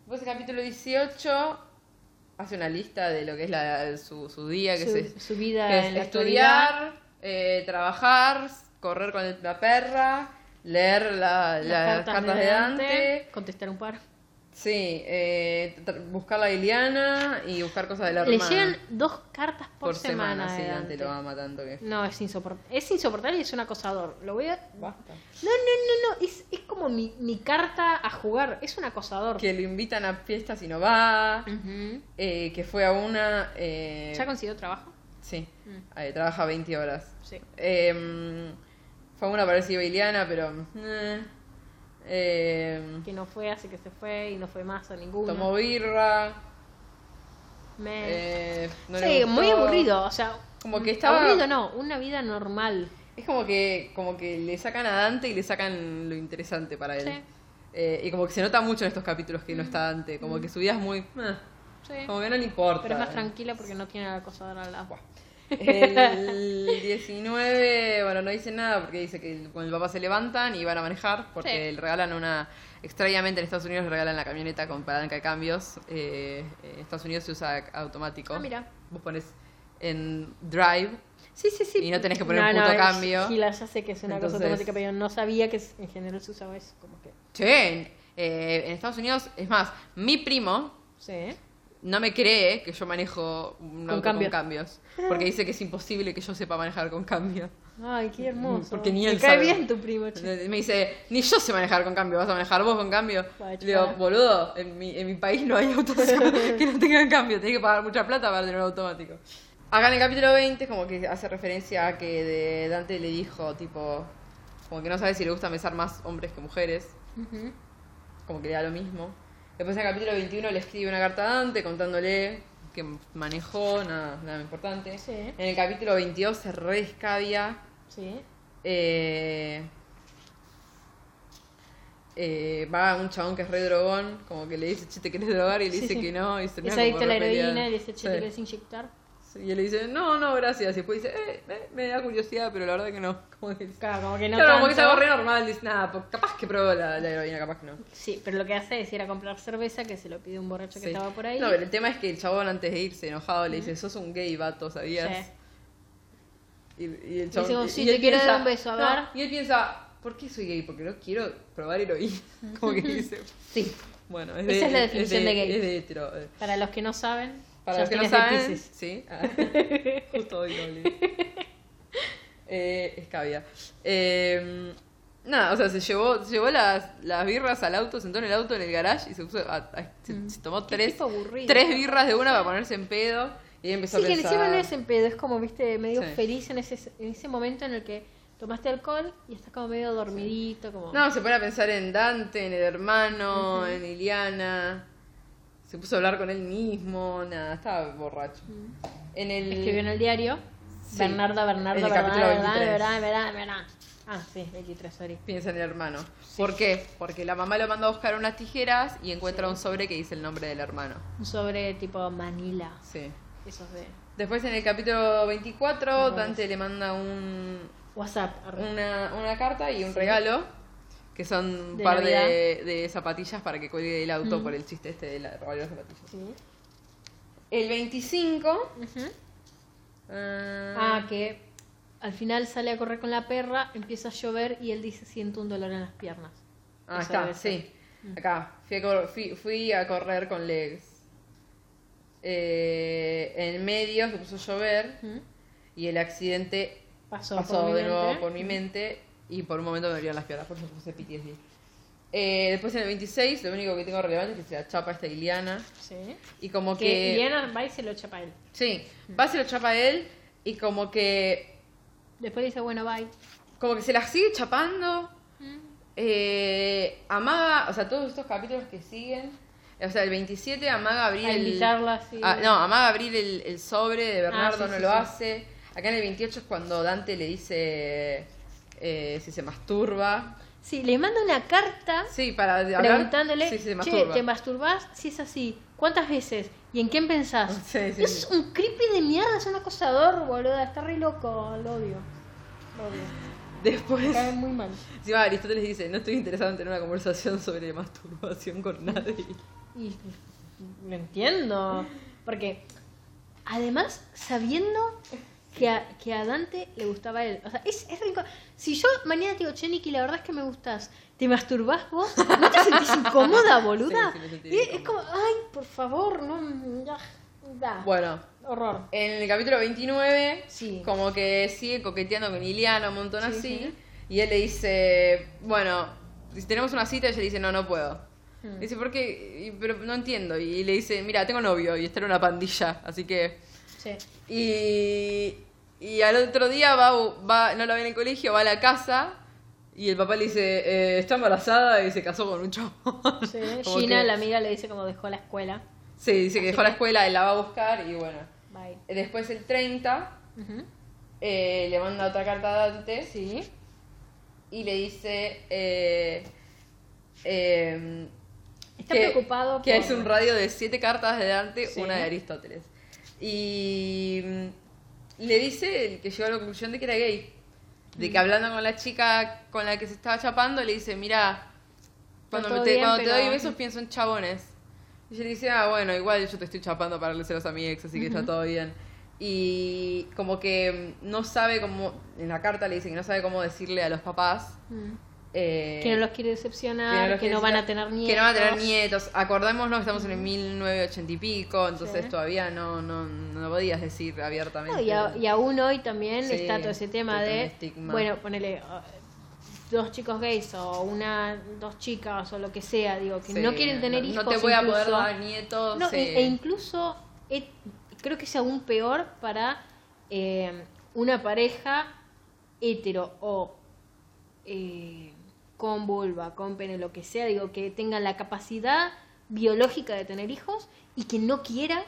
Después el capítulo 18 hace una lista de lo que es la, su, su día, que su, es, su vida que es en la actualidad, estudiar, eh, trabajar, correr con la perra, leer la- las cartas, de Dante, contestar un par. sí, eh, buscar la Iliana y buscar cosas de la Le hermana. llegan dos cartas por, por semana, de sí, Dante Dante. lo ama tanto que... No, es insoportable. Es insoportable y es un acosador. Lo voy a. Basta. No, no, no, no. Es, es como mi, mi carta a jugar. Es un acosador. que lo invitan a fiestas y no va, eh, que fue a una... eh, ¿Ya consiguió trabajo? Sí, Mm. eh, trabaja 20 horas. Sí. Eh, fue a una parecida Iliana, pero... eh, eh, Que no fue, así que se fue y no fue más a ninguno. tomó birra. Me- eh, no sí, muy aburrido. O sea, Como que estaba- Aburrido no, una vida normal. Es como que, como que le sacan a Dante y le sacan lo interesante para él. Sí. Eh, y como que se nota mucho en estos capítulos que no está Dante. Como que su vida es muy... eh, Sí. como que no le importa. Pero es más tranquila porque no tiene acosador al lado. El 19, bueno, no dice nada porque dice que con el papá se levantan y van a manejar porque Sí. le regalan una. Extrañamente en Estados Unidos le regalan la camioneta con palanca de cambios. Eh, en Estados Unidos se usa automático. Ah, mira. Vos pones en Drive. Sí, sí, sí. Y no tenés que poner No, puto no, cambio. Gila, ya sé que es una Entonces- cosa automática, pero no sabía que en general se usaba eso. Como que. Che, eh, en Estados Unidos, es más, mi primo Sí. No me cree que yo manejo un Con auto cambio. con cambios. Porque dice que es imposible que yo sepa manejar con cambios. Ay, qué hermoso. Porque ni él Me cae sabe. bien tu primo, che. Me dice, ni yo sé manejar con cambio, ¿vas a manejar vos con cambio? Le digo, boludo, en mi, en mi país no hay autos que no tengan cambio, tenés que pagar mucha plata para tener un automático. Acá en el capítulo 20 como que hace referencia a que de Dante le dijo, tipo, como que no sabe si le gusta besar más hombres que mujeres, Ujú. como que le da lo mismo. Después en el capítulo 21 le escribe una carta a Dante contándole que manejó, nada, nada importante. Sí. En el capítulo 22 se re escabia Sí. eh, eh, va un chabón que es re drogón, como que le dice, che, ¿te querés drogar? Y le Sí, dice sí. que no, y se adicto a la heroína y le dice, che. ¿te querés inyectar? Y él le dice, no, no, gracias. Y después dice, eh, eh, me da curiosidad, pero la verdad que no. Como que, Claro, como que no claro, como que es tanto. algo re normal. Dice, nada, pues, capaz que probó la, la heroína, capaz que no. Sí, pero lo que hace es ir a comprar cerveza que se lo pide un borracho que Sí. estaba por ahí. No, pero el tema es que el chabón antes de irse enojado le dice, sos un gay vato, ¿sabías? Sí. Y, y el chabón, "Oh, y- sí, te él quiero dar un beso, a no, ver. y él piensa, ¿por qué soy gay? Porque no quiero probar heroína. Como que dice, Sí. bueno, es Esa de, es la definición de gay. Es de hetero. eh. Para los que no saben, Para los que no saben, sí. Ah, Justo hoy. Eh, escabia. Eh, Nada, o sea, se llevó, se llevó las, las birras al auto, sentó en el auto en el garage y se puso a- a- se, se tomó Mm. Tres, tres birras de una para ponerse en pedo y empezó Sí, a que pensar. encima no es en pedo, es como, viste, medio Sí. feliz en ese, en ese momento en el que tomaste alcohol y estás como medio dormidito, como... No, se pone a pensar en Dante, en el hermano, en Iliana. Se puso a hablar con él mismo, nada, estaba borracho. En el Escribió en el diario. Sí. En el Bernarda, capítulo Bernarda, 23. Bernarda, Bernarda, Bernarda. Ah, sí, 23, sorry. piensa en el hermano. ¿Por qué? Porque la mamá lo manda a buscar unas tijeras y encuentra un sobre que dice el nombre del hermano. Un sobre tipo Manila. Sí. Esos de Después en el capítulo 24, Ajá. Dante le manda un, WhatsApp. una, una carta y un regalo, que son un De par de, de zapatillas para que cuelgue del auto Mm. por el chiste este de la robar las zapatillas. Sí. El 25... Ujú. ah, Ah, que al final sale a correr con la perra, empieza a llover y él dice siento un dolor en las piernas. Ah, Eso está, sí. Acá. Fui a, cor- fui, fui a correr con Legs. Eh, en medio se puso a llover y el accidente Pasó, pasó por mi de nuevo por mi mente y por un momento me dolían las piernas, por eso puse PTSD. Eh, después en el 26, lo único que tengo relevante es que se la chapa esta Iliana. Sí. Y como Que que. Iliana va y se lo chapa a él. Sí, va se lo chapa a él y como que. Después dice, bueno, bye. Como que se la sigue chapando. Eh, amaga, o sea, todos estos capítulos que siguen. O sea, el 27 amaga abrir A el. invitarla, sí. Ah, no, amaga abrir el, el sobre de Bernardo, Ah, sí, no sí, lo sí. hace. Acá en el 28 es cuando Dante le dice eh, si se masturba. Sí, le manda una carta Sí, para hablar. preguntándole, si se che, masturba. ¿te masturbás? Si es así, ¿cuántas veces? ¿Y en quién pensás? Sí, sí, es sí. un creepy de mierda, es un acosador, boluda, está re loco, lo odio. Lo odio. Después, Me cae muy mal. encima Aristóteles dice, no estoy interesado en tener una conversación sobre masturbación con nadie. Y lo entiendo. Porque, además, sabiendo que a, que a Dante le gustaba él. O sea, es, es rico. Si yo mañana te digo, che, Niki, la verdad es que me gustas, ¿te masturbás vos? ¿No te sentís incómoda, boluda? Sí, sí me sentí Y es, como, ay, por favor, no. Ya, da. Bueno, Horror. en el capítulo 29, Sí. como que sigue coqueteando con Iliana, un montón Sí, así. sí. Y él le dice, bueno, si tenemos una cita, ella le dice, no, no puedo. Hmm. Dice, ¿por qué? Y- Pero no entiendo. Y le dice, mira, tengo novio y está en una pandilla, así que... Sí. Y, y al otro día va, va, no la ve en el colegio, va a la casa y el papá le dice, eh, está embarazada y se casó con un chabón. Sí. Gina, que- la amiga, le dice como dejó la escuela. Sí, dice que dejó la escuela, él la va a buscar y bueno. Bye. Después el 30 Ujú. eh, le manda otra carta a Dante Sí. y le dice... eh, eh, Está que, preocupado que por- es un radio de siete cartas de Dante, Sí. una de Aristóteles. Y mm, le dice que llegó a la conclusión de que era gay. De Mm. que hablando con la chica con la que se estaba chapando, le dice, mira, cuando, me te, bien, cuando te pero- doy besos pienso en chabones. Y ella le dice, ah, bueno, igual yo te estoy chapando para darle celos a mi ex, así que está todo bien. Y como que mm, no sabe cómo, en la carta le dice que no sabe cómo decirle a los papás. Mm. Eh, Que no los quiere decepcionar, que no, van a tener nietos. Que no van a tener nietos. Acordémonos que estamos en el 1980 y pico, entonces Sí. todavía no, no, no podías decir abiertamente. No, y, a- y aún hoy también Sí, está todo ese tema de, estigma. bueno, ponele uh, dos chicos gays o una dos chicas o lo que sea, digo, que Sí, no quieren tener hijos. No te voy a poder incluso. dar nietos. No, e, e incluso creo que es aún peor para eh, una pareja hetero o eh, con vulva, con pene, lo que sea, digo, que tengan la capacidad biológica de tener hijos y que no quiera,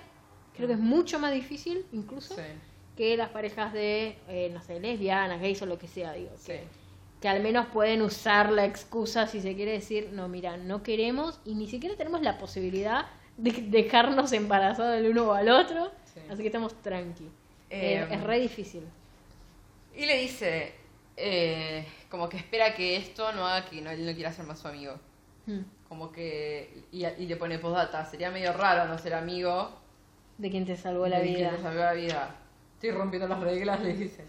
creo que es mucho más difícil incluso Sí, que las parejas de, eh, no sé, lesbianas, gays o lo que sea, digo, sí. que, que al menos pueden usar la excusa si se quiere decir, no, mira, no queremos y ni siquiera tenemos la posibilidad de dejarnos embarazados el uno o al otro, Sí. así que estamos tranqui. Eh, Eh, es re difícil. Y le dice, eh, como que espera que esto no haga que no, él no quiera ser más su amigo. Mm. Como que. Y, y le pone postdata. Sería medio raro no ser amigo. De quien te salvó la de quien vida. te salvó la vida. Estoy rompiendo las reglas, le dice.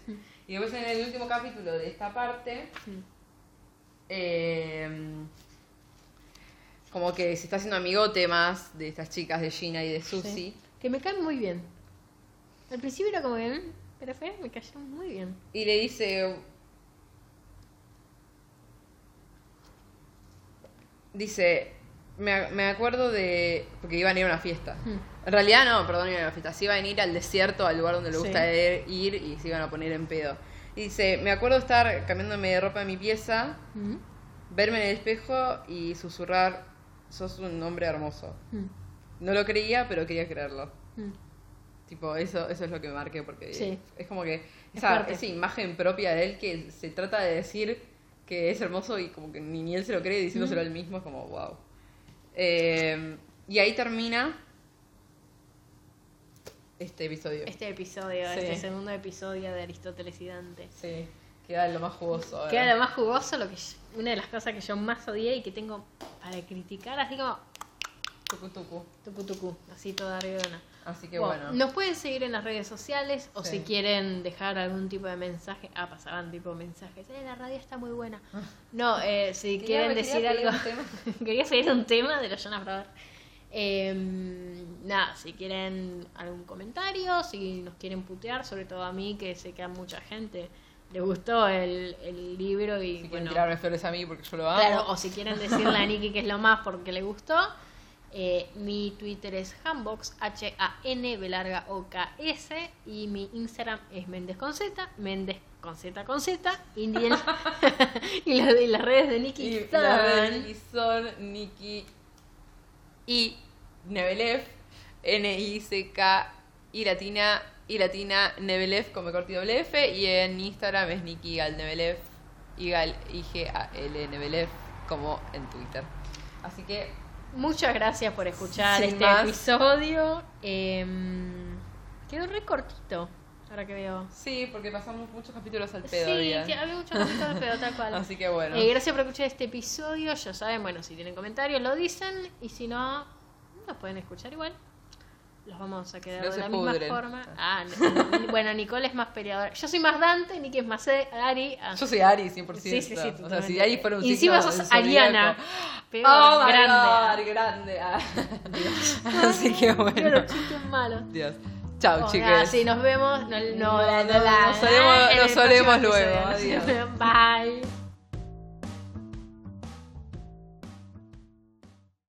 Y después en el último capítulo de esta parte. Mm. eh, como que se está haciendo amigote más de estas chicas de Gina y de Susi. Sí. Que me caen muy bien. Al principio era como que, mm, pero fue, me cayeron muy bien. Y le dice. Dice, me, me acuerdo de... Porque iban a ir a una fiesta. Hmm. En realidad no, perdón, iban a una fiesta. Se iban a ir al desierto, al lugar donde le gusta ir, ir y se iban a poner en pedo. Y dice, me acuerdo estar cambiándome de ropa en mi pieza, Mm, verme en el espejo y susurrar, sos un hombre hermoso. mm, No lo creía, pero quería creerlo. Tipo, eso, eso es lo que marqué, porque Sí. es como que Es esa, fuerte. esa imagen propia de él que se trata de decir que es hermoso y como que ni, él se lo cree diciéndoselo él mismo, es como, wow. Eh, y ahí termina este episodio. Este episodio, Sí. este segundo episodio de Aristóteles y Dante. Sí, queda lo más jugoso. ahora. Queda lo más jugoso, lo que yo- una de las cosas que yo más odié y que tengo para criticar, así como Tucu, tucu. tucu tucu, así toda arribona. Así que Bueno, bueno. Nos pueden seguir en las redes sociales o Sí. si quieren dejar algún tipo de mensaje. Ah, pasaban tipo mensajes. Eh, la radio está muy buena. No, eh, si Quería- quieren decir algo. quería seguir un tema de los Jonas Brothers. Eh, nada, si quieren algún comentario, si nos quieren putear, sobre todo a mí, que sé que a mucha gente le gustó el, el libro y Si quieren bueno, tirarme flores a mí porque yo lo amo. Claro, o si quieren decirle a Nikki que es lo más porque le gustó. Eh, mi Twitter es Hambox, H-A-N, B larga O-K-S. Y mi Instagram es Méndez con Z, Méndez con Z con Z. Y, el- y las, y las redes de Nikki Y son- las redes de Nikki son Nikki y Nebelev, N-I-C-K y latina y latina corto y doble F y en Instagram es Nikki Gal Nebelev, Igal I-G-A-L Nebelev como en Twitter. Así que Muchas gracias por escuchar Sin este más. episodio. Em, quedó re cortito, ahora que veo. sí, porque pasamos muchos capítulos al pedo. sí, sí, había muchos cositas de pedo, tal cual. Así que bueno. Eh, gracias por escuchar este episodio. Ya saben, bueno, si tienen comentarios lo dicen. Y si no, nos pueden escuchar igual. Los vamos a quedar No de la misma pudren. forma. Ah, no. bueno, Nicole es más peleadora. Yo soy más Dante, Nicky es más E- Ari. Ah, Yo soy Ari 100%. Sí, sí, sí, o sea, si Ari fuera un Y encima sos Ariana. Peor, Oh my grande. God, grande. Ah. Así que Pero bueno. chistes malos. Dios. Chao, Oh, chiques. nada, sí, nos vemos. No, no, No, no, nos solemos- en el nos